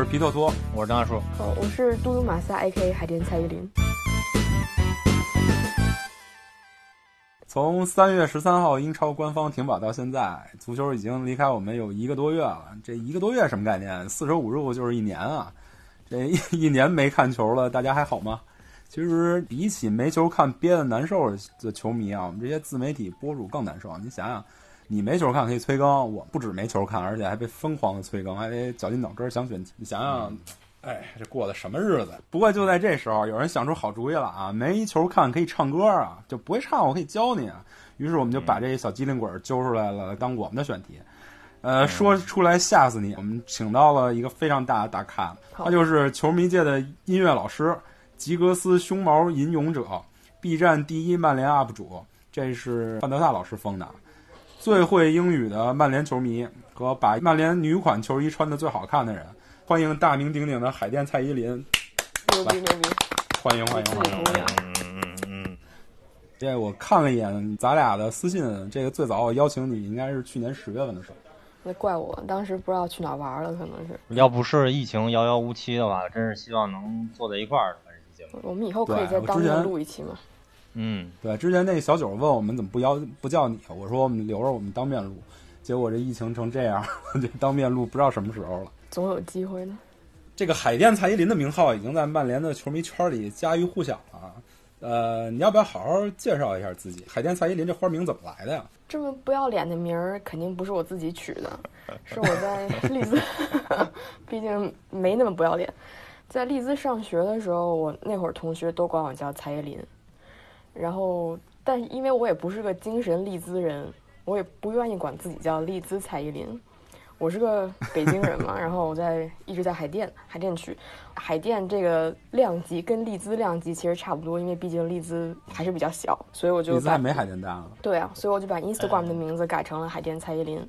是皮特托，我是张大叔。哦，我是嘟嘟马萨 A.K. 海淀蔡依林。从三月十三号英超官方停摆到现在，足球已经离开我们有一个多月了。这一个多月什么概念？四舍五入就是一年啊！这一一年没看球了，大家还好吗？其实比起没球看憋得难受的球迷啊，我们这些自媒体博主更难受。你想想。你没球看可以催更，我不止没球看，而且还被疯狂的催更，还得绞尽脑汁想选题。你想想，哎，这过的什么日子？不过就在这时候，有人想出好主意了啊！没球看可以唱歌啊，就不会唱，我可以教你啊。于是我们就把这小机灵鬼揪出来了，当我们的选题。呃，说出来吓死你！我们请到了一个非常大的大咖，他就是球迷界的音乐老师，吉格斯胸毛吟咏者，B 站第一曼联 UP 主，这是范德萨老师封的。最会英语的曼联球迷和把曼联女款球衣穿的最好看的人，欢迎大名鼎鼎的海淀蔡依林。牛逼牛逼！欢迎欢迎欢迎！嗯嗯嗯。这我看了一眼咱俩的私信，这个最早我邀请你应该是去年十月份的时候。那怪我当时不知道去哪玩了，可能是。要不是疫情遥遥无期的话，真是希望能坐在一块儿的节目。我们以后可以在当面录一期吗？嗯，对，之前那小九问我们怎么不邀不叫你，我说我们留着我们当面录，结果这疫情成这样，这当面录不知道什么时候了。总有机会呢。这个海淀蔡依林的名号已经在曼联的球迷圈里家喻户晓了。呃，你要不要好好介绍一下自己？海淀蔡依林这花名怎么来的呀？这么不要脸的名儿肯定不是我自己取的，是我在利兹，毕竟没那么不要脸。在利兹上学的时候，我那会儿同学都管我叫蔡依林。然后，但是因为我也不是个精神利兹人，我也不愿意管自己叫利兹蔡依林。我是个北京人嘛，然后我在一直在海淀，海淀区。海淀这个量级跟利兹量级其实差不多，因为毕竟利兹还是比较小，所以我就利兹还没海淀大了。对啊，所以我就把 Instagram 的名字改成了海淀蔡依林。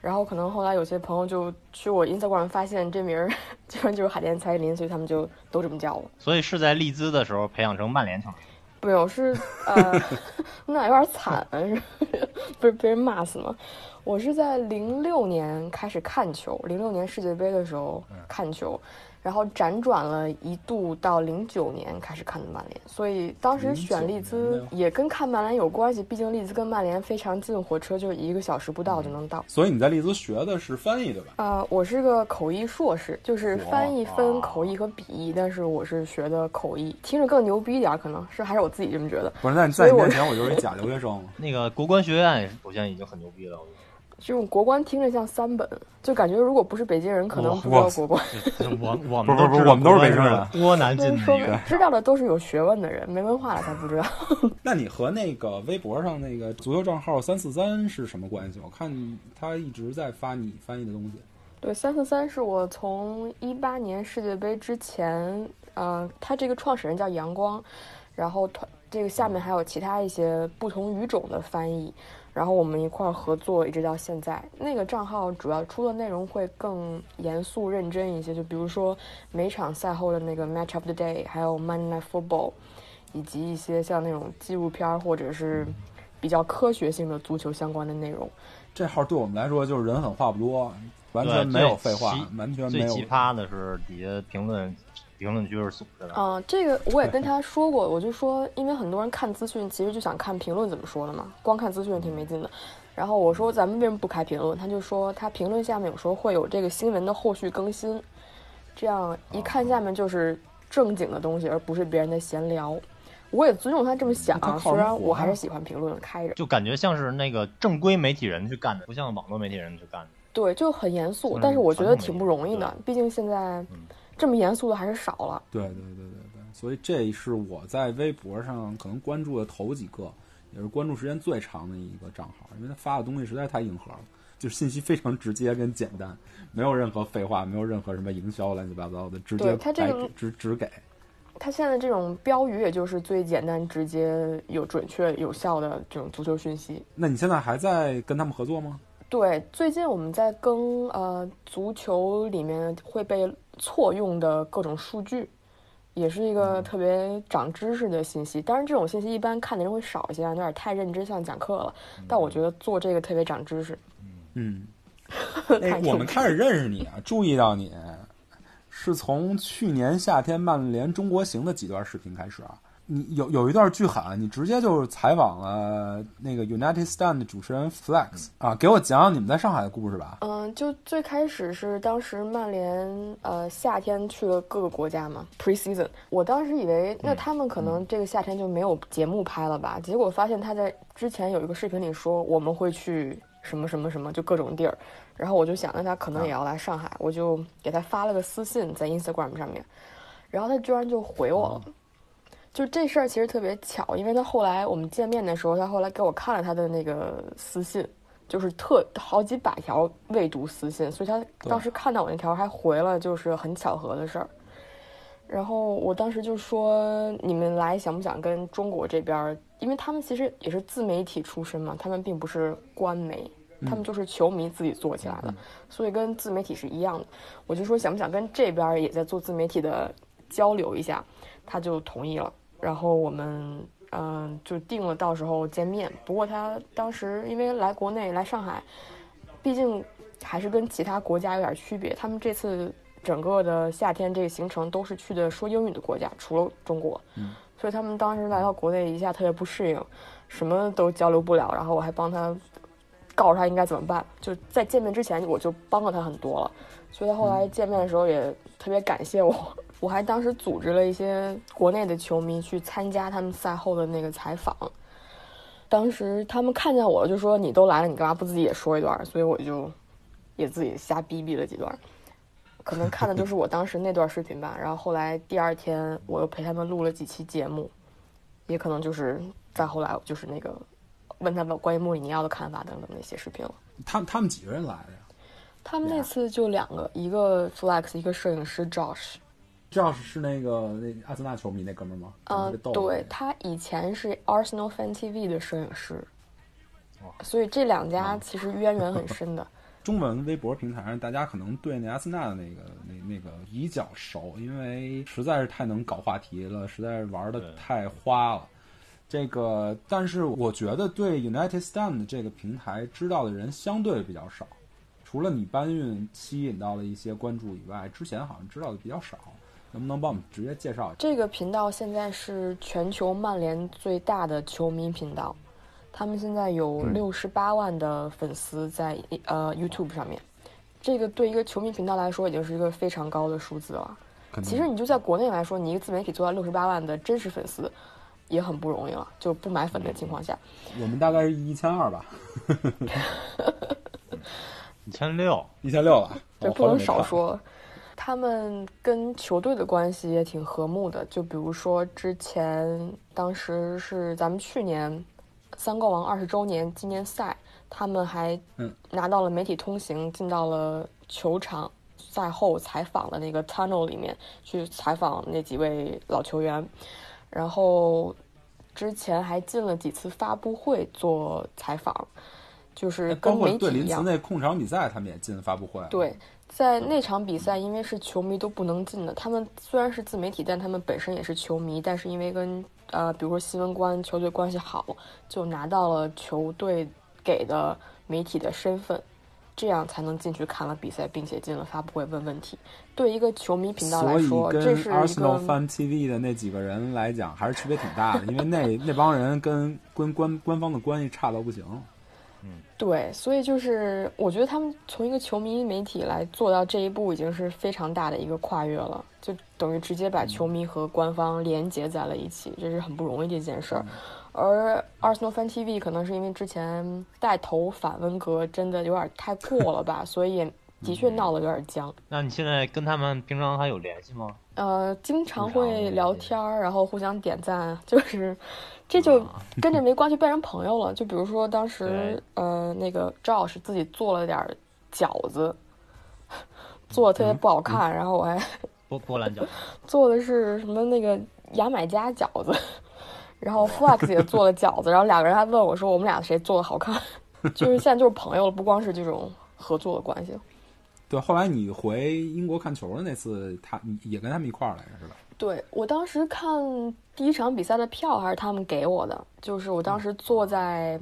然后可能后来有些朋友就去我 Instagram 发现这名儿 基本就是海淀蔡依林，所以他们就都这么叫我。所以是在利兹的时候培养成曼联球迷。没有，是呃，那有点惨，是不是被人骂死吗？我是在零六年开始看球，零六年世界杯的时候看球。然后辗转了一度到零九年开始看的曼联，所以当时选利兹也跟看曼联有关系，毕竟利兹跟曼联非常近，火车就一个小时不到就能到。所以你在利兹学的是翻译对吧？啊，我是个口译硕士，就是翻译分口译和笔译，但是我是学的口译，听着更牛逼一点，可能是还是我自己这么觉得。不是，那你在你面前我就是一假留学生。那个国关学院首先已经很牛逼了。这种国关听着像三本，就感觉如果不是北京人，可能不知道国关。我 我们不不是，我们都是北京人，多难进的一个。知道的都是有学问的人，没文化的才不知道。那你和那个微博上那个足球账号三四三是什么关系？我看他一直在发你翻译的东西。对，三四三是我从一八年世界杯之前，呃，他这个创始人叫阳光，然后团这个下面还有其他一些不同语种的翻译。然后我们一块儿合作，一直到现在。那个账号主要出的内容会更严肃认真一些，就比如说每场赛后的那个 Match of the Day，还有 Monday Night Football，以及一些像那种纪录片或者是比较科学性的足球相关的内容。这号对我们来说就是人狠话不多，完全没有废话，完全没有。最奇葩的是底下评论。评论区是素的啊，这个我也跟他说过，我就说，因为很多人看资讯其实就想看评论怎么说的嘛，光看资讯挺没劲的。然后我说咱们为什么不开评论？他就说他评论下面有时候会有这个新闻的后续更新，这样一看下面就是正经的东西，而不是别人的闲聊。我也尊重他这么想，虽然我还是喜欢评论开着，就感觉像是那个正规媒体人去干的，不像网络媒体人去干的。对，就很严肃，但是我觉得挺不容易的，毕竟现在。这么严肃的还是少了。对对对对对，所以这是我在微博上可能关注的头几个，也是关注时间最长的一个账号，因为他发的东西实在太硬核了。就是信息非常直接跟简单，没有任何废话，没有任何什么营销乱七八糟的，直接他这个白直直给。他现在这种标语，也就是最简单、直接、有准确、有效的这种足球讯息。那你现在还在跟他们合作吗？对，最近我们在更呃足球里面会被错用的各种数据，也是一个特别长知识的信息。当然，这种信息一般看的人会少一些，有点太认真，像讲课了。但我觉得做这个特别长知识。嗯，哎，我们开始认识你啊，注意到你是从去年夏天曼联中国行的几段视频开始啊。你有有一段巨喊，你直接就是采访了那个 United Stand 的主持人 Flex 啊，给我讲讲你们在上海的故事吧。嗯，就最开始是当时曼联呃夏天去了各个国家嘛，pre-season。我当时以为那他们可能这个夏天就没有节目拍了吧，结果发现他在之前有一个视频里说我们会去什么什么什么，就各种地儿。然后我就想，那他可能也要来上海，我就给他发了个私信在 Instagram 上面，然后他居然就回我了。就这事儿其实特别巧，因为他后来我们见面的时候，他后来给我看了他的那个私信，就是特好几百条未读私信，所以他当时看到我那条还回了，就是很巧合的事儿。然后我当时就说：“你们来想不想跟中国这边？因为他们其实也是自媒体出身嘛，他们并不是官媒，他们就是球迷自己做起来的，所以跟自媒体是一样的。我就说想不想跟这边也在做自媒体的交流一下，他就同意了。然后我们嗯就定了到时候见面。不过他当时因为来国内来上海，毕竟还是跟其他国家有点区别。他们这次整个的夏天这个行程都是去的说英语的国家，除了中国。嗯，所以他们当时来到国内一下特别不适应，什么都交流不了。然后我还帮他告诉他应该怎么办。就在见面之前我就帮了他很多了，所以他后来见面的时候也特别感谢我。我还当时组织了一些国内的球迷去参加他们赛后的那个采访，当时他们看见我就说：“你都来了，你干嘛不自己也说一段？”所以我就也自己瞎逼逼了几段，可能看的就是我当时那段视频吧。然后后来第二天我又陪他们录了几期节目，也可能就是再后来就是那个问他们关于穆里尼奥的看法等等那些视频了。他们他们几个人来的呀？他们那次就两个，一个 Flex，一个摄影师 Josh。Josh 是那个那阿森纳球迷那哥们儿吗？呃，对他以前是 Arsenal Fan TV 的摄影师，所以这两家其实渊源很深的。中文微博平台上，大家可能对那阿森纳的那个那那个比较熟，因为实在是太能搞话题了，实在是玩的太花了。这个，但是我觉得对 United Stand 这个平台知道的人相对比较少，除了你搬运吸引到了一些关注以外，之前好像知道的比较少。能不能帮我们直接介绍一下？这个频道现在是全球曼联最大的球迷频道，他们现在有六十八万的粉丝在、嗯、呃 YouTube 上面，这个对一个球迷频道来说已经是一个非常高的数字了。其实你就在国内来说，你一个自媒体做到六十八万的真实粉丝，也很不容易了，就不买粉的情况下。我们大概是一千二吧，一千六，一千六了，这不能少说。他们跟球队的关系也挺和睦的，就比如说之前当时是咱们去年三冠王二十周年纪念赛，他们还拿到了媒体通行，进到了球场赛后采访的那个 tunnel 里面去采访那几位老球员，然后之前还进了几次发布会做采访，就是跟媒体一样。对林茨那控场比赛，他们也进发布会。对。在那场比赛，因为是球迷都不能进的，他们虽然是自媒体，但他们本身也是球迷。但是因为跟呃，比如说新闻官、球队关系好，就拿到了球队给的媒体的身份，这样才能进去看了比赛，并且进了发布会问问题。对一个球迷频道来说，这是 Arsenal Fan TV 的那几个人来讲，还是区别挺大的，因为那 那帮人跟跟官官方的关系差到不行。嗯，对，所以就是我觉得他们从一个球迷媒体来做到这一步，已经是非常大的一个跨越了，就等于直接把球迷和官方连接在了一起，这是很不容易的一件事儿。而 Arsenal Fan TV 可能是因为之前带头反温格真的有点太过了吧，所以也的确闹得有点僵。那你现在跟他们平常还有联系吗？呃，经常会聊天儿，然后互相点赞，就是这就啊 跟这没关系，变成朋友了。就比如说当时对呃，那个赵老师自己做了点儿饺子，做的特别不好看，然后我还波波兰饺子，做的是什么那个牙买加饺子，然后 Flex 也做了饺子，然后两个人还问我说我们俩谁做的好看，就是现在就是朋友了，不光是这种合作的关系。对，后来你回英国看球的那次，他也跟他们一块儿来着是吧？对我当时看第一场比赛的票还是他们给我的，就是我当时坐在，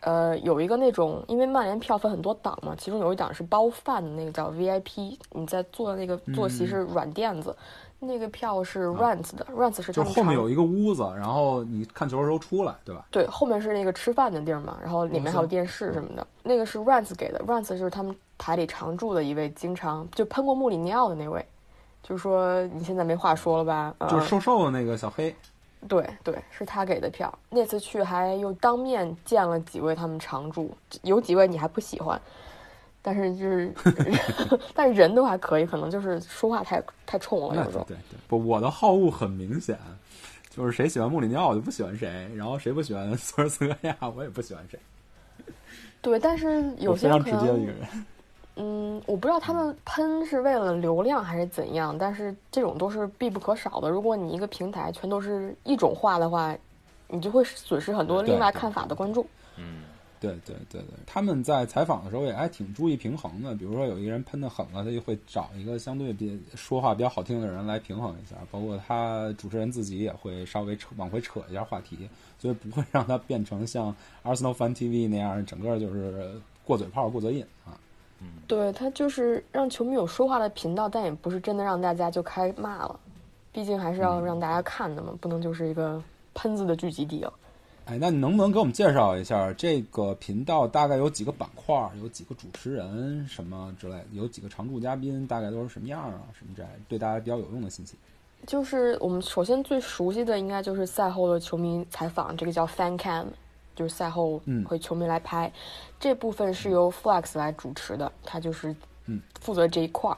呃，有一个那种，因为曼联票分很多档嘛，其中有一档是包饭的那个叫 VIP，你在坐的那个坐席是软垫子，那个票是 Rants 的、r e n t s 是他就后面有一个屋子，然后你看球的时候出来，对吧？对，后面是那个吃饭的地儿嘛，然后里面还有电视什么的。那个是 Rance 给的，Rance 就是他们台里常驻的一位，经常就喷过穆里尼奥的那位。就说你现在没话说了吧？呃、就是瘦瘦的那个小黑，对对，是他给的票。那次去还又当面见了几位他们常驻，有几位你还不喜欢，但是就是，但是人都还可以，可能就是说话太太冲了，那有时候。对对对，不，我的好恶很明显，就是谁喜欢穆里尼奥我就不喜欢谁，然后谁不喜欢 索尔斯克亚我也不喜欢谁，对，但是有些人可非常直接的一能个人。嗯，我不知道他们喷是为了流量还是怎样，但是这种都是必不可少的。如果你一个平台全都是一种话的话，你就会损失很多另外看法的观众。嗯，对对对对，他们在采访的时候也还挺注意平衡的。比如说有一个人喷的狠了，他就会找一个相对比说话比较好听的人来平衡一下。包括他主持人自己也会稍微扯往回扯一下话题，所以不会让他变成像 Arsenal Fan TV 那样，整个就是过嘴炮、过嘴瘾啊。对他就是让球迷有说话的频道，但也不是真的让大家就开骂了，毕竟还是要让大家看的嘛，不能就是一个喷子的聚集地了。哎，那你能不能给我们介绍一下这个频道大概有几个板块，有几个主持人什么之类的，有几个常驻嘉宾，大概都是什么样啊？什么之类的，对大家比较有用的信息。就是我们首先最熟悉的应该就是赛后的球迷采访，这个叫 Fan Cam，就是赛后嗯会球迷来拍，这部分是由 Flex 来主持的，他就是嗯负责这一块儿。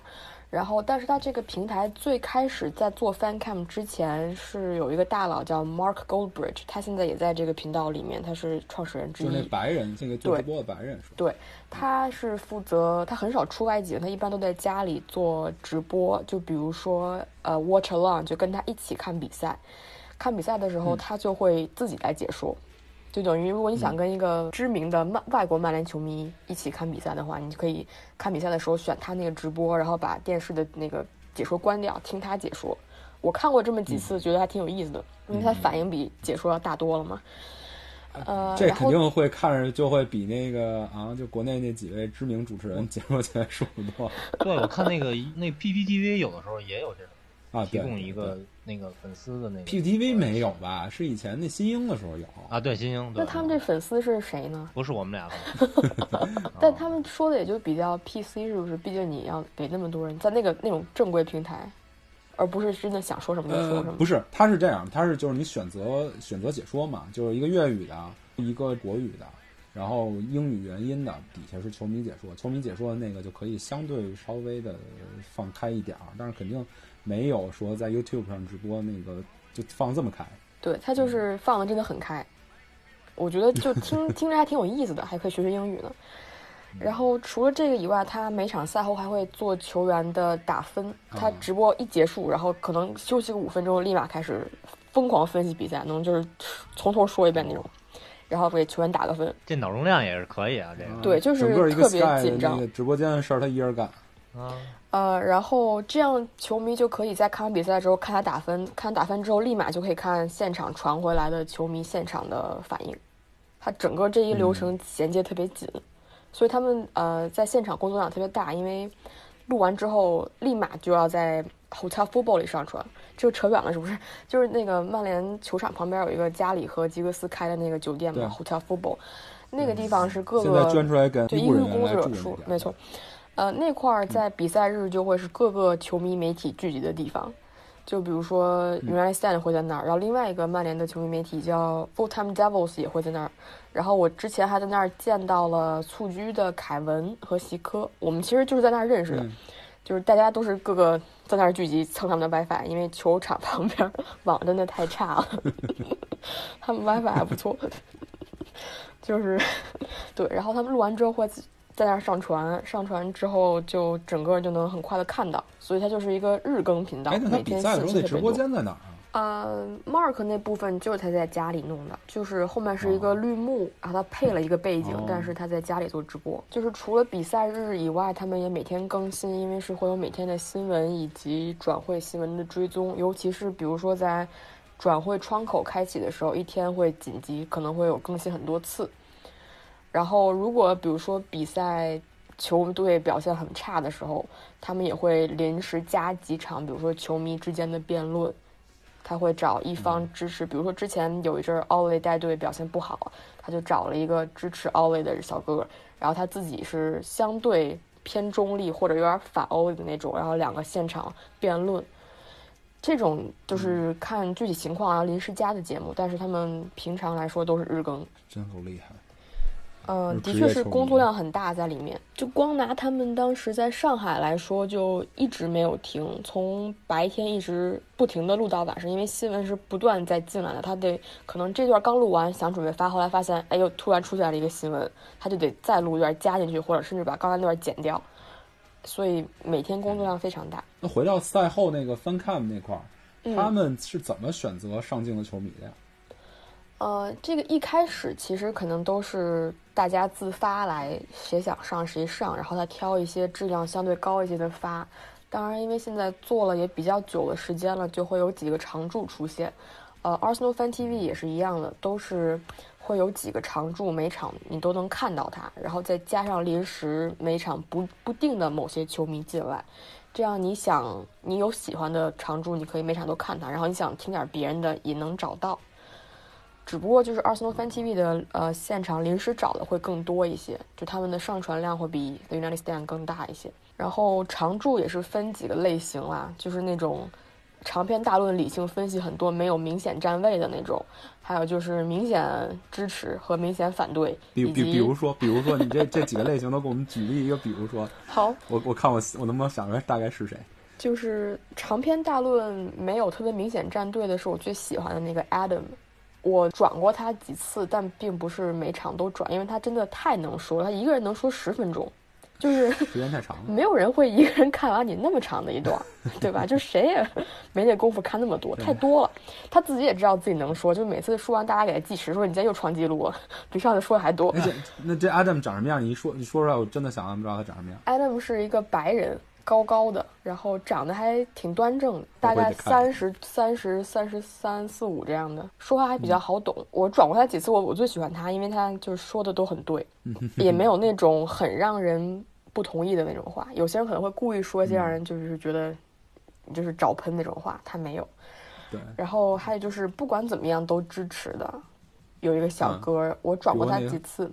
然后，但是他这个平台最开始在做 Fan Cam 之前，是有一个大佬叫 Mark Goldbridge，他现在也在这个频道里面，他是创始人之就是那一。白人，这个做直播的白人是吧？对，他是负责，他很少出外景，他一般都在家里做直播。就比如说，呃，watch along，就跟他一起看比赛。看比赛的时候，嗯他就会自己来解说，就等于如果你想跟一个知名的曼外国曼联球迷一起看比赛的话，你就可以看比赛的时候选他那个直播，然后把电视的那个解说关掉，听他解说。我看过这么几次，觉得还挺有意思的，因为他反应比解说要大多了嘛。呃，这肯定会看着就会比那个啊，就国内那几位知名主持人解说起来舒服多对，我看那个 那 PPTV 有的时候也有这种啊。提，供一个那个粉丝的那个 PPTV 没有吧？是以前那新英的时候有。啊，对，新英，对那他们这粉丝是谁呢？不是我们俩的，但他们说的也就比较 PC，是不是？毕竟你要给那么多人在那个那种正规平台，而不是真的想说什么就说呃什，么。不是，他是这样，他是就是你选择选择解说嘛，就是一个粤语的，一个国语的，然后英语原音的，底下是球迷解说，球迷解说的那个就可以相对稍微的放开一点儿，但是肯定没有说在 YouTube 上直播那个就放这么开。对他就是放的真的很开，我觉得就听听着还挺有意思的，还可以学学英语呢。然后除了这个以外，他每场赛后还会做球员的打分。他直播一结束，然后可能休息个五分钟，立马开始疯狂分析比赛，能就是从头说一遍那种，然后给球员打个分。这脑容量也是可以啊，这个对就是整个一个特别紧张直播间的事儿，他一人干。啊，呃，然后这样球迷就可以在看完比赛之后看他打分，看打分之后立马就可以看现场传回来的球迷现场的反应，他整个这一流程衔接特别紧，所以他们呃在现场工作量特别大，因为录完之后立马就要在 Hotel Football 里上传，这个扯远了是不是？就是那个曼联球场旁边有一个加里和吉格斯开的那个酒店嘛，Hotel Football，那个地方是各现在个捐出来给对，医务人员医务工作者住没错。呃，那块儿在比赛日就会是各个球迷媒体聚集的地方，就比如说 United Stand 会在那儿，然后另外一个曼联的球迷媒体叫 Full Time Devils 也会在那儿。然后我之前还在那儿见到了蹴鞠的凯文和席科，我们其实就是在那儿认识的，嗯就是大家都是各个在那儿聚集蹭他们的 WiFi，因为球场旁边网真的太差了，他们 WiFi 还不错，就是对，然后他们录完之后会在那儿上传，上传之后就整个就能很快的看到，所以它就是一个日更频道哎，，那他每天比赛的时候那直播。间在哪儿啊？呃，Mark 那部分就是他在家里弄的，就是后面是一个哦绿幕，然后他配了一个背景，哦但是他在家里做直播。就是除了比赛日以外，他们也每天更新，因为是会有每天的新闻以及转会新闻的追踪，尤其是比如说在转会窗口开启的时候，一天会紧急可能会有更新很多次。然后如果比如说比赛球队表现很差的时候，他们也会临时加几场，比如说球迷之间的辩论。他会找一方支持，比如说之前有一阵儿奥利带队表现不好，他就找了一个支持奥利的小哥哥，然后他自己是相对偏中立或者有点反欧的那种，然后两个现场辩论。这种就是看具体情况，然后临时加的节目，但是他们平常来说都是日更。真够厉害。嗯，的确是工作量很大在里面。就光拿他们当时在上海来说，就一直没有停，从白天一直不停的录到晚上，因为新闻是不断在进来的。他得可能这段刚录完，想准备发，后来发现哎呦突然出现了一个新闻，他就得再录一段加进去，或者甚至把刚才那段剪掉。所以每天工作量非常大。那回到赛后那个 fan cam 那块儿，嗯他们是怎么选择上镜的球迷的呀？呃，这个一开始其实可能都是大家自发来，谁想上谁上，然后再挑一些质量相对高一些的发。当然，因为现在做了也比较久的时间了，就会有几个常驻出现。呃，Arsenal Fan TV 也是一样的，都是会有几个常驻，每场你都能看到它，然后再加上临时每场不不定的某些球迷进来，这样你想你有喜欢的常驻，你可以每场都看它，然后你想听点别人的也能找到。只不过就是 Arsenal Fan TV 的呃现场临时找的会更多一些，就他们的上传量会比 The United Stand 更大一些。然后常驻也是分几个类型啦，就是那种长篇大论、理性分析很多、没有明显站位的那种，还有就是明显支持和明显反对，比比比如说，比如说你这这几个类型都给我们举例一个，比如说，好我我看我我能不能想出来大概是谁？就是长篇大论没有特别明显站队的是我最喜欢的那个 Adam，我转过他几次，但并不是每场都转，因为他真的太能说了，他一个人能说十分钟，就是时间太长了。没有人会一个人看完你那么长的一段，对吧？就谁也 没那功夫看那么多，太多了。他自己也知道自己能说，就每次说完大家给他计时，说你今天又创纪录了，比上次说的还多那，。这那这 Adam 长什么样？你一说你说出来，我真的想象不知道他长什么样。Adam 是一个白人，高高的，然后长得还挺端正的，大概三十三十三十三四五这样的，说话还比较好懂。我转过他几次，我我最喜欢他，因为他就是说的都很对，也没有那种很让人不同意的那种话。有些人可能会故意说一些让人就是觉得就是找喷那种话，他没有。对，然后还有就是不管怎么样都支持的，有一个小嗯哥儿，我转过他几次，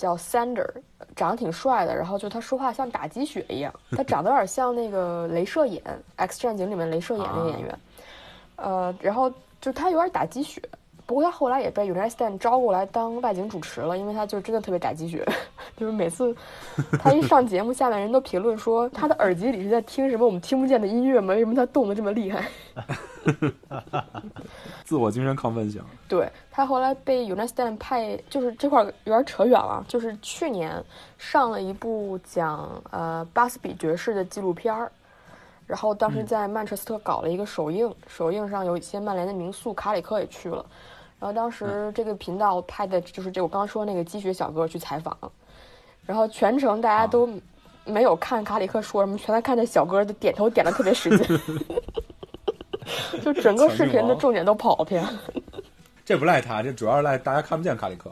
叫 Sander，长得挺帅的，然后就他说话像打鸡血一样，他长得有点像那个镭射眼，《X 战警》里面镭射眼那个演员，呃，然后就他有点打鸡血。不过他后来也被 United Stand 招过来当外景主持了，因为他就真的特别打鸡血，就是每次他一上节目，下面人都评论说他的耳机里是在听什么我们听不见的音乐吗？为什么他动得这么厉害？自我精神亢奋型。对他后来被 United Stand 派，就是这块有点扯远了。就是去年上了一部讲呃巴斯比爵士的纪录片儿，然后当时在曼彻斯特搞了一个首映，首映上有一些曼联的名宿，卡里克也去了。然后当时这个频道拍的就是这我刚刚说那个积雪小哥去采访，然后全程大家都没有看卡里克说什么，全在看这小哥的点头点的特别使劲，就整个视频的重点都跑偏。这不赖他，这主要是赖大家看不见卡里克。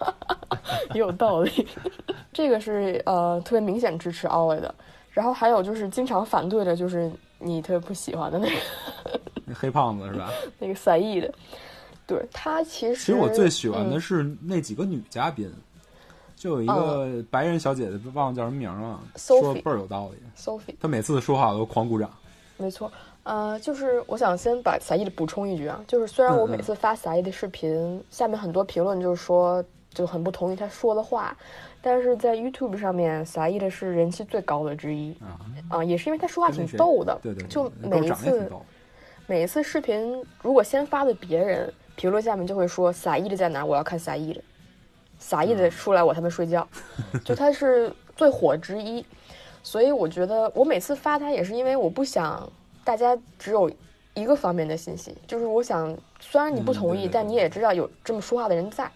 也有道理。这个是呃特别明显支持奥维的，然后还有就是经常反对的，就是你特别不喜欢的那个那黑胖子是吧？那个赛义的。对他其实，其实我最喜欢的嗯是那几个女嘉宾，就有一个白人小姐姐，忘了叫什么名了，Sophie 说倍儿有道理。Sophie，她每次说话我都狂鼓掌。没错。呃，就是我想先把撒伊的补充一句啊，就是虽然我每次发撒伊的视频，下面很多评论就是说就很不同意他说的话，但是在 YouTube 上面，撒伊的是人气最高的之一啊，啊、也是因为他说话挺逗的，对对，对就每一次。每一次视频如果先发的别人，评论下面就会说撒意的在哪，我要看撒意的，撒意的嗯出来我他妈睡觉，就他是最火之一，所以我觉得我每次发他也是因为我不想大家只有一个方面的信息，就是我想虽然你不嗯同意，对对对但你也知道有这么说话的人在，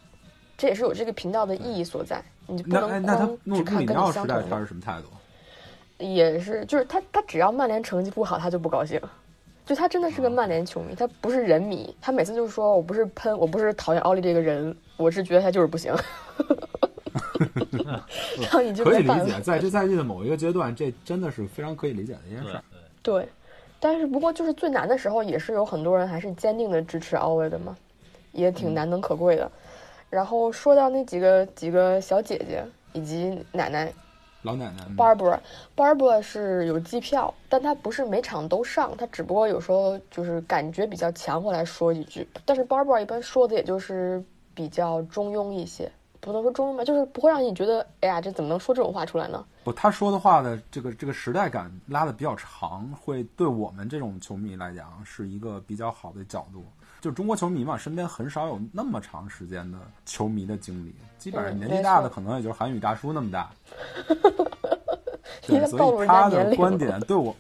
这也是有这个频道的意义所在，你不能光只看跟你相同的。他是什么态度？也是，就是他，他只要曼联成绩不好，他就不高兴。就他真的是个曼联球迷，他不是人迷。他每次就说：“我不是喷，我不是讨厌奥利这个人，我是觉得他就是不行。”然后你就可以理解，在这赛季的某一个阶段，这真的是非常可以理解的一件事儿。对，对，但是不过就是最难的时候，也是有很多人还是坚定的支持奥维的嘛，也挺嗯难能可贵的。然后说到那几个几个小姐姐以及奶奶，老奶奶，嗯 Barbara，Barbara 是有机票，但她不是每场都上，她只不过有时候就是感觉比较强会来说几句。但是 Barbara 一般说的也就是比较中庸一些，不能说中庸吧，就是不会让你觉得，哎呀，这怎么能说这种话出来呢？不，他说的话的这个这个时代感拉的比较长，会对我们这种球迷来讲是一个比较好的角度。就中国球迷嘛，身边很少有那么长时间的球迷的经历，基本上嗯年纪大的可能也就是韩语大叔那么大。你对，所以他的观点对我，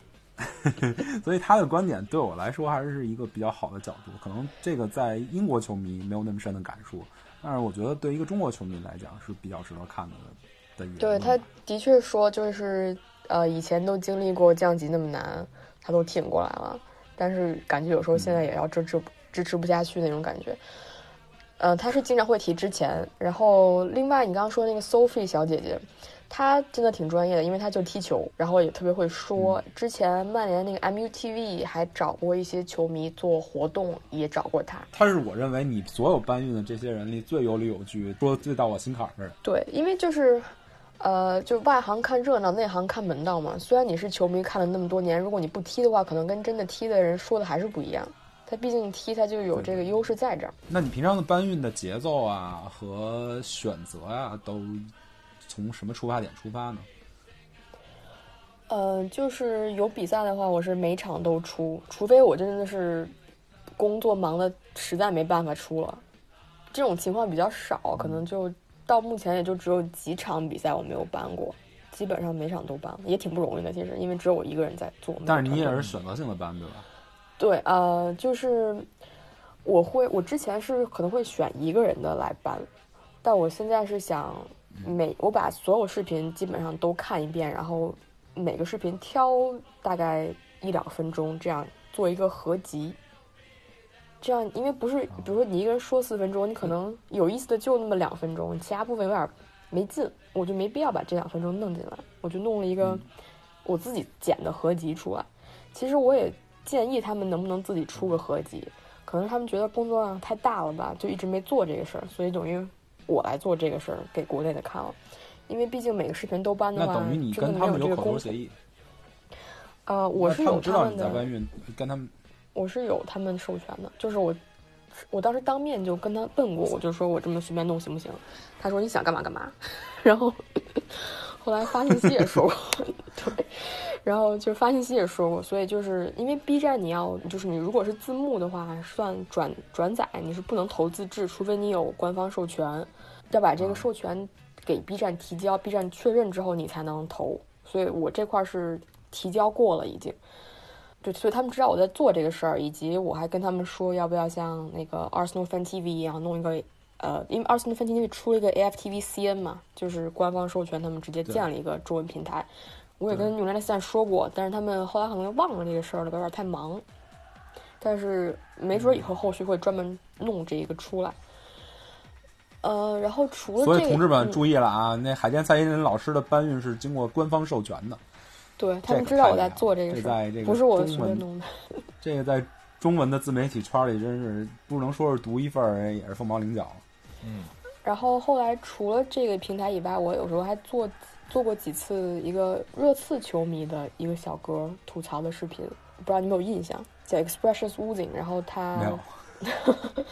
所以他的观点对我来说还是一个比较好的角度。可能这个在英国球迷没有那么深的感触，但是我觉得对一个中国球迷来讲是比较值得看的的。对，他的确说就是，呃，以前都经历过降级那么难，他都挺过来了，但是感觉有时候现在也要支持不支持不下去那种感觉。呃，他是经常会提之前，然后另外你刚刚说那个 Sophie 小姐姐，她真的挺专业的，因为她就踢球，然后也特别会说。之前曼联那个 MUTV 还找过一些球迷做活动，也找过她。他是我认为你所有搬运的这些人里最有理有据，说最到我心坎儿的人。对，因为就是，呃，就外行看热闹，内行看门道嘛。虽然你是球迷看了那么多年，如果你不踢的话，可能跟真的踢的人说的还是不一样。他毕竟踢，他就有这个优势在这儿。那你平常的搬运的节奏啊和选择啊，都从什么出发点出发呢？呃，就是有比赛的话，我是每场都出，除非我真的是工作忙的实在没办法出了。这种情况比较少，可能就到目前也就只有几场比赛我没有搬过，基本上每场都搬了，也挺不容易的。其实，因为只有我一个人在做。但是你也是选择性的搬，对吧？对，呃，就是我会，我之前是可能会选一个人的来搬，但我现在是想每我把所有视频基本上都看一遍，然后每个视频挑大概一两分钟，这样做一个合集。这样，因为不是，比如说你一个人说四分钟，你可能有意思的就那么两分钟，其他部分有点没劲，我就没必要把这两分钟弄进来，我就弄了一个我自己剪的合集出来。其实我也建议他们能不能自己出个合集，可能他们觉得工作量太大了吧，就一直没做这个事儿，所以等于我来做这个事儿给国内的看了。因为毕竟每个视频都搬的话，那等于你跟他们有。口头协议，呃，我是有他们的，跟他们我是有他们授权的，就是我，我当时当面就跟他问过，我就说我这么随便弄行不行？他说你想干嘛干嘛，然后 后来发信息也说过，对，然后就发信息也说过，所以就是因为 B 站你要就是你如果是字幕的话，算转转载你是不能投自制，除非你有官方授权，要把这个授权给 B 站提交，B 站确认之后你才能投，所以我这块儿是提交过了已经。对，所以他们知道我在做这个事儿，以及我还跟他们说要不要像那个 Arsenal Fan TV 一样弄一个，呃，因为 Arsenal Fan TV 出了一个 AFTV CN 嘛，就是官方授权，他们直接建了一个中文平台。我也跟 United 散说过，但是他们后来可能忘了这个事儿了，有点太忙。但是没准以后后续会专门弄这一个出来。呃，然后除了这个，所以同志们嗯注意了啊，那海淀蔡依林老师的搬运是经过官方授权的，对他们知道我在做这个事儿，这在这个不是我随便弄的。这个在中文的自媒体圈里真是不能说是独一份儿，也是凤毛麟角。嗯，然后后来除了这个平台以外，我有时候还做做过几次一个热刺球迷的一个小哥吐槽的视频，不知道你有没有印象，叫 Expressions Oozing，然后他没有。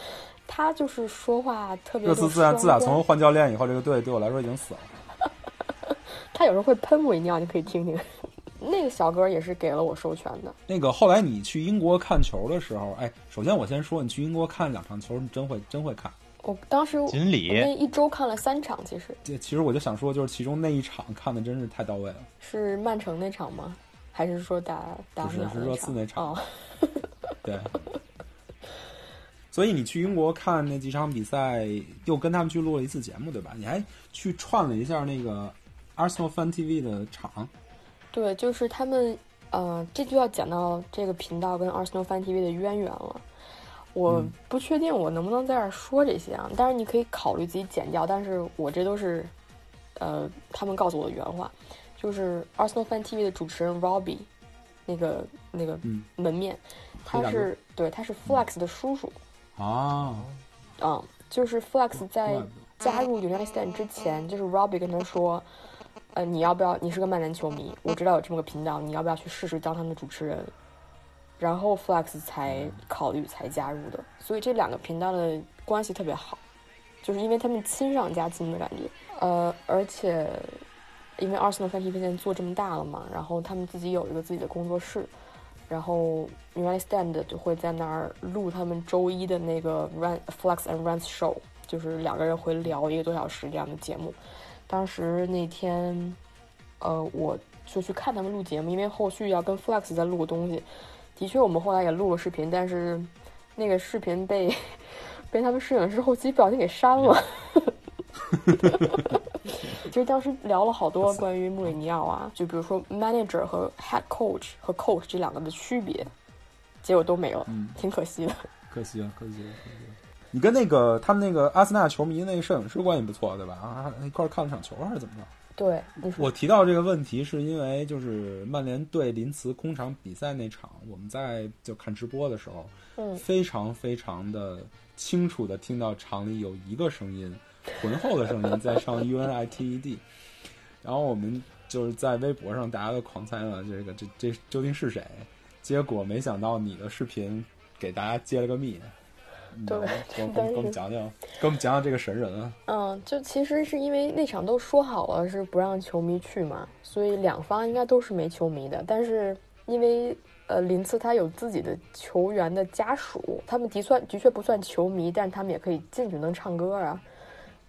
他就是说话特别。热刺自然自打从换教练以后，这个队对我来说已经死了。他有时候会喷我一尿，你可以听听。那个小哥也是给了我授权的。那个后来你去英国看球的时候，哎，首先我先说，你去英国看两场球，你真会真会看。我当时锦鲤那一周看了三场，其实。这其实我就想说，就是其中那一场看的真是太到位了。是曼城那场吗？还是说打打是是热刺那场？哦，对。所以你去英国看那几场比赛，又跟他们去录了一次节目，对吧？你还去串了一下那个 Arsenal Fan TV 的场。对，就是他们，呃，这就要讲到这个频道跟 Arsenal Fan TV 的渊源了。我不确定我能不能在这儿说这些啊，但是你可以考虑自己剪掉。但是我这都是，呃，他们告诉我的原话，就是 Arsenal Fan TV 的主持人 Robbie，那个那个门面，他是对，他是 Flex 的叔叔。啊，嗯，就是 Flex 在加入 United 之前，就是 Robbie 跟他说，呃，你要不要？你是个曼联球迷，我知道有这么个频道，你要不要去试试当他们的主持人？然后 Flex 才考虑才加入的。所以这两个频道的关系特别好，就是因为他们亲上加亲的感觉。呃，而且因为 Arsenal Fan TV 现在做这么大了嘛，然后他们自己有一个自己的工作室。然后 United Stand 就会在那儿录他们周一的那个 Run Flex and Runs Show，就是两个人会聊一个多小时这样的节目。当时那天，呃，我就去看他们录节目，因为后续要跟 Flex 再录个东西。的确，我们后来也录了视频，但是那个视频被 被他们摄影师后期不小心给删了。其实当时聊了好多关于穆里尼奥啊，就比如说 manager 和 head coach 和 coach 这两个的区别，结果都没了，嗯，挺可惜的。可惜了，可惜了，可惜了。你跟那个他们那个阿森纳球迷那个摄影师关系不错，对吧？啊，一块看了场球还是怎么着？对，我提到这个问题是因为就是曼联对林茨空场比赛那场，我们在就看直播的时候，嗯，非常非常的清楚的听到场里有一个声音。浑厚的声音在上 U N I T E D，然后我们就是在微博上大家都狂猜了，这个这这究竟是谁？结果没想到你的视频给大家揭了个秘。对，给我们讲讲，给我们讲讲这个神人啊。嗯，就其实是因为那场都说好了是不让球迷去嘛，所以两方应该都是没球迷的。但是因为呃林茨他有自己的球员的家属，他们的算的确不算球迷，但他们也可以进去能唱歌啊。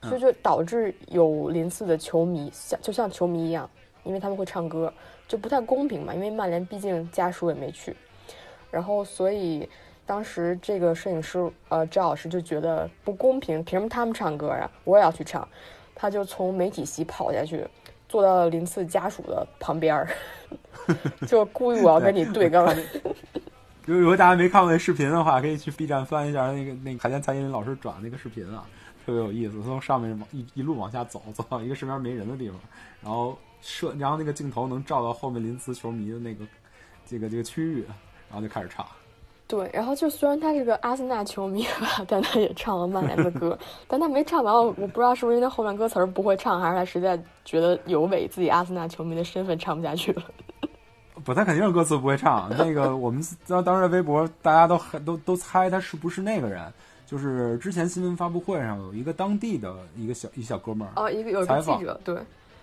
所以就导致有林茨的球迷像就像球迷一样，因为他们会唱歌，就不太公平嘛。因为曼联毕竟家属也没去，然后所以当时这个摄影师呃赵老师就觉得不公平，凭什么他们唱歌啊？我也要去唱，他就从媒体席跑下去，坐到了林茨家属的旁边儿，就故意我要跟你对杠。如果大家没看过那视频的话，可以去 B 站翻一下那个那个海淀蔡依林老师转那个视频啊。特别有意思，从上面往一一路往下走，走到一个身边没人的地方，然后摄，然后那个镜头能照到后面林茨球迷的那个这个这个区域，然后就开始唱。对，然后就虽然他是个阿森纳球迷吧，但他也唱了曼联的歌，但他没唱完，我不知道是不是因为后面歌词儿不会唱，还是他实在觉得有违自己阿森纳球迷的身份，唱不下去了。不，他肯定是歌词不会唱。那个我们当当时微博大家都都都猜他是不是那个人。就是之前新闻发布会上有一个当地的一个小一小哥们儿哦，一个有一个记者，对，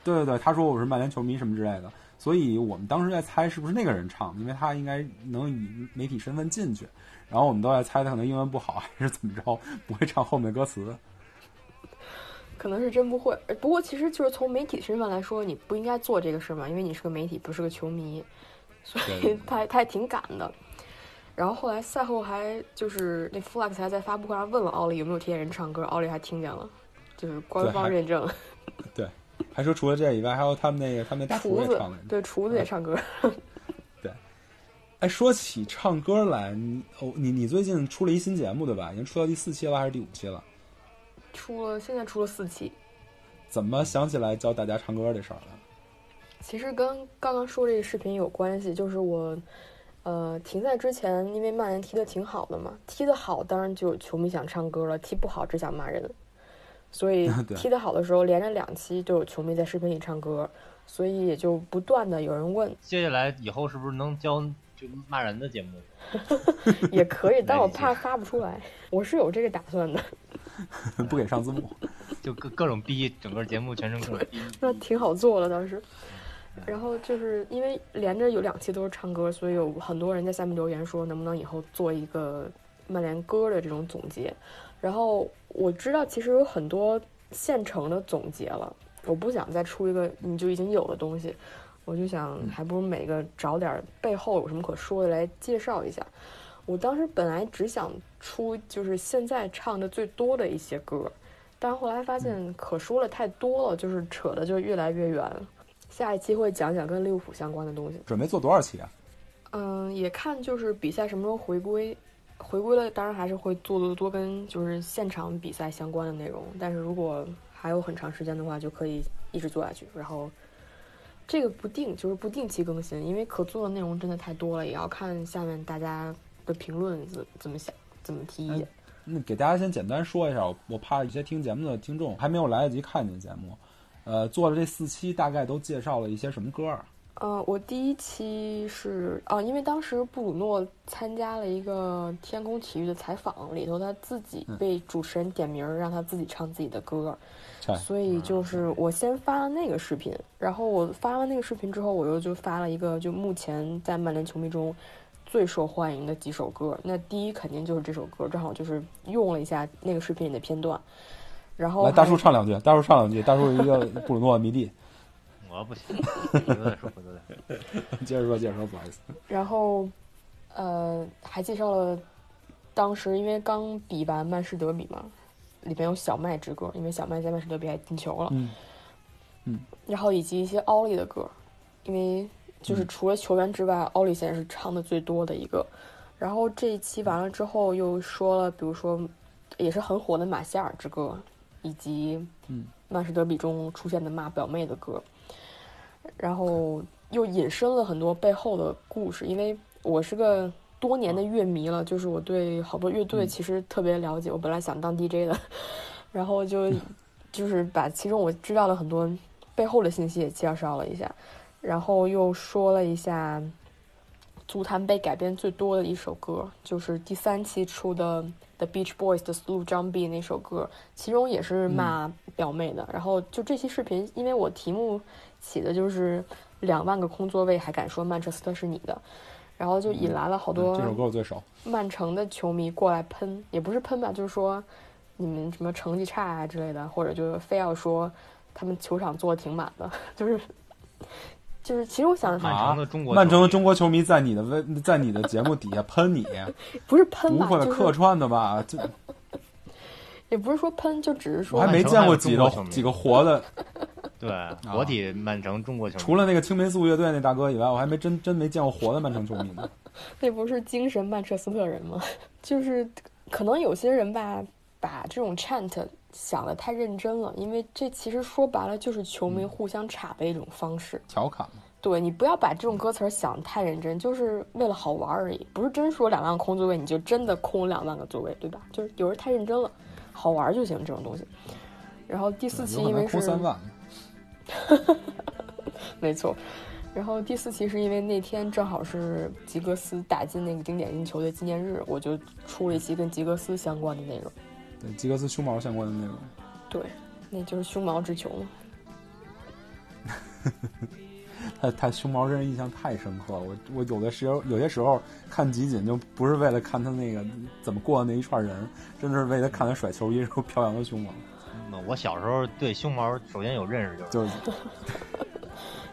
对对对，他说我是曼联球迷什么之类的，所以我们当时在猜是不是那个人唱，因为他应该能以媒体身份进去，然后我们都在猜他可能英文不好 还是怎么着，不会唱后面歌词，可能是真不会。不过其实就是从媒体身份来说，你不应该做这个事嘛，因为你是个媒体，不是个球迷，所以他他也挺敢的。然后后来赛后还就是那 Flex 还在发布会上问了奥利有没有听见人唱歌，奥利还听见了，就是官方认证。对，还说除了这以外，还有他们那个他们那大厨也唱了，对，厨子也唱歌。对，哎，说起唱歌来，你哦，你你最近出了一新节目对吧？已经出到第四期了还是第五期了？出了，现在出了四期。怎么想起来教大家唱歌这事儿了？其实跟刚刚说这个视频有关系，就是我。呃，停在之前，因为曼联踢的挺好的嘛，踢得好，当然就有球迷想唱歌了；踢不好，只想骂人。所以 踢得好的时候，连着两期都有球迷在视频里唱歌，所以也就不断的有人问：接下来以后是不是能教就骂人的节目，也可以，但我怕发不出来。我是有这个打算的，不给上字幕。就各各种逼，整个节目全程各种逼。那挺好做的当时。然后就是因为连着有两期都是唱歌，所以有很多人在下面留言说，能不能以后做一个曼联歌的这种总结。然后我知道其实有很多现成的总结了，我不想再出一个你就已经有的东西，我就想还不如每个找点背后有什么可说的来介绍一下。我当时本来只想出就是现在唱的最多的一些歌，但是后来发现可说了太多了，就是扯的就越来越远。下一期会讲讲跟利物浦相关的东西。准备做多少期啊？嗯，也看就是比赛什么时候回归，回归了当然还是会做的多跟就是现场比赛相关的内容。但是如果还有很长时间的话，就可以一直做下去。然后这个不定就是不定期更新，因为可做的内容真的太多了，也要看下面大家的评论怎怎么想，怎么提意见。那给大家先简单说一下，我我怕一些听节目的听众还没有来得及看见节目。呃，做了这四期，大概都介绍了一些什么歌啊？呃，我第一期是啊，因为当时布鲁诺参加了一个天空体育的采访，里头他自己被主持人点名儿让他自己唱自己的歌，嗯、所以就是我先发了那个视频，然后我发完那个视频之后，我又就发了一个就目前在曼联球迷中最受欢迎的几首歌，那第一肯定就是这首歌，正好就是用了一下那个视频里的片段。然后来，大叔唱两句，大叔唱两句，大叔一个布鲁诺迷弟。我不行，回头再说，回头再说。接着说，接着说，不好意思。然后，呃，还介绍了当时因为刚比完曼市德比嘛，里边有小麦之歌，因为小麦在曼市德比还进球了。嗯。嗯。然后以及一些奥利的歌，因为就是除了球员之外，奥利现在是唱的最多的一个。然后这一期完了之后，又说了，比如说也是很火的马歇尔之歌。以及曼市德比中出现的骂表妹的歌，然后又引申了很多背后的故事。因为我是个多年的乐迷了，就是我对好多乐队其实特别了解。我本来想当 DJ 的，然后就就是把其中我知道的很多背后的信息也介绍了一下，然后又说了一下足坛被改编最多的一首歌，就是第三期出的。The Beach Boys 的 Slow John B 那首歌，其中也是骂表妹的。嗯、然后就这期视频，因为我题目起的就是两万个空座位，还敢说曼彻斯特是你的，然后就引来了好多这首歌我最熟，曼城的球迷过来喷，也不是喷吧，就是说你们什么成绩差啊之类的，或者就非要说他们球场坐的挺满的，就是。就是，其实我想，曼城的中国，曼城的中国球迷在你的 微，在你的节目底下喷你，不是喷吧？不会客串的吧？就 也不是说喷，就只是说，我还没见过几个几个活的，对，活体曼城中国球迷，除了那个青霉素乐队那大哥以外，我还没真真没见过活的曼城球迷呢。那不是精神曼彻斯特人吗？就是可能有些人吧，把这种 chant 想的太认真了，因为这其实说白了就是球迷互相插的一种方式，调侃嘛。对你不要把这种歌词想的太认真，就是为了好玩而已，不是真说两万个空座位你就真的空两万个座位，对吧？就是有人太认真了，好玩就行这种东西。然后第四期因为是空三万，没错。然后第四期是因为那天正好是吉格斯打进那个经典进球的纪念日，我就出了一期跟吉格斯相关的内容。对吉格斯胸毛相关的内容，对，那就是胸毛之球嘛。他他胸毛真是印象太深刻了。我我有的时候有些时候看集锦就不是为了看他那个怎么过的那一串人，真的是为了看他甩球衣时候飘扬的胸毛。嗯，我小时候对胸毛首先有认识就是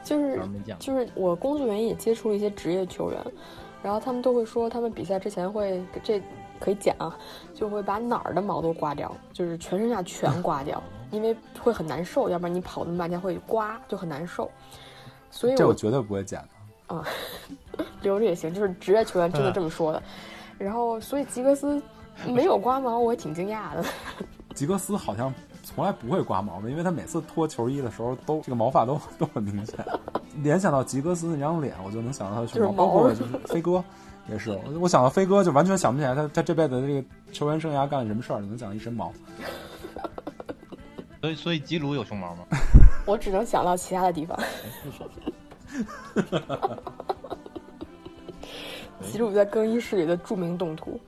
就 是就是我工作原因也接触了一些职业球员，然后他们都会说他们比赛之前会这。可以剪啊，就会把哪儿的毛都刮掉，就是全身上全刮掉，因为会很难受，要不然你跑那么半天会刮，就很难受。所以这我绝对不会剪的啊，留着也行，就是职业球员真的这么说的。然后，所以吉格斯没有刮毛，我也挺惊讶的。吉格斯好像从来不会刮毛的，因为他每次脱球衣的时候都这个毛发都 都很明显。联想到吉格斯那张脸，我就能想到他的胸毛，包括就是飞哥。也是，我我想到飞哥就完全想不起来他他这辈子这个球员生涯干了什么事儿，能讲一身毛。所以所以吉鲁有熊猫吗？我只能想到其他的地方。吉鲁在更衣室里的著名动图。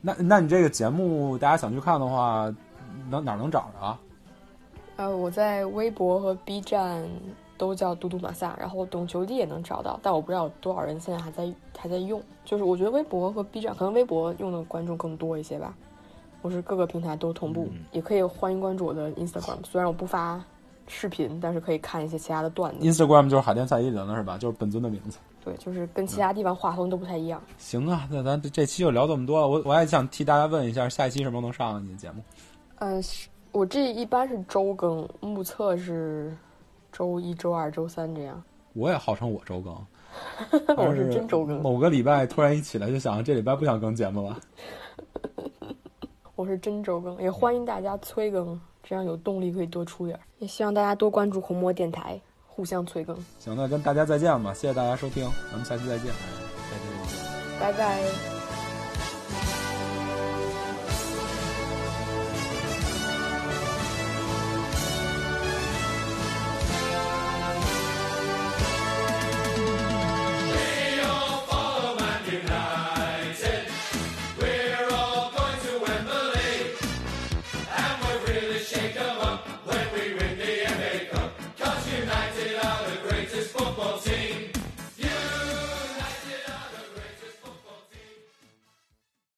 那那你这个节目，大家想去看的话，能哪儿能找着啊？呃，我在微博和 B 站都叫嘟嘟马萨，然后懂球帝也能找到，但我不知道有多少人现在还在还在用。就是我觉得微博和 B 站，可能微博用的观众更多一些吧。我是各个平台都同步，嗯也可以欢迎关注我的 Instagram。虽然我不发视频，但是可以看一些其他的段子。Instagram 就是海淀赛一零了是吧？就是本尊的名字。对，就是跟其他地方画风都不太一样。行啊，那咱这这期就聊这么多了。我我还想替大家问一下，下一期什么时候能上啊你的节目？呃，是我这一般是周更，目测是周一周二、周三这样。我也号称我周更，我是真周更，某个礼拜突然一起来就想，这礼拜不想更节目了。我是真周更，也欢迎大家催更，这样有动力可以多出点儿。也希望大家多关注红魔电台，互相催更。行，那跟大家再见吧，谢谢大家收听，咱们下期再见。再见再见。拜拜。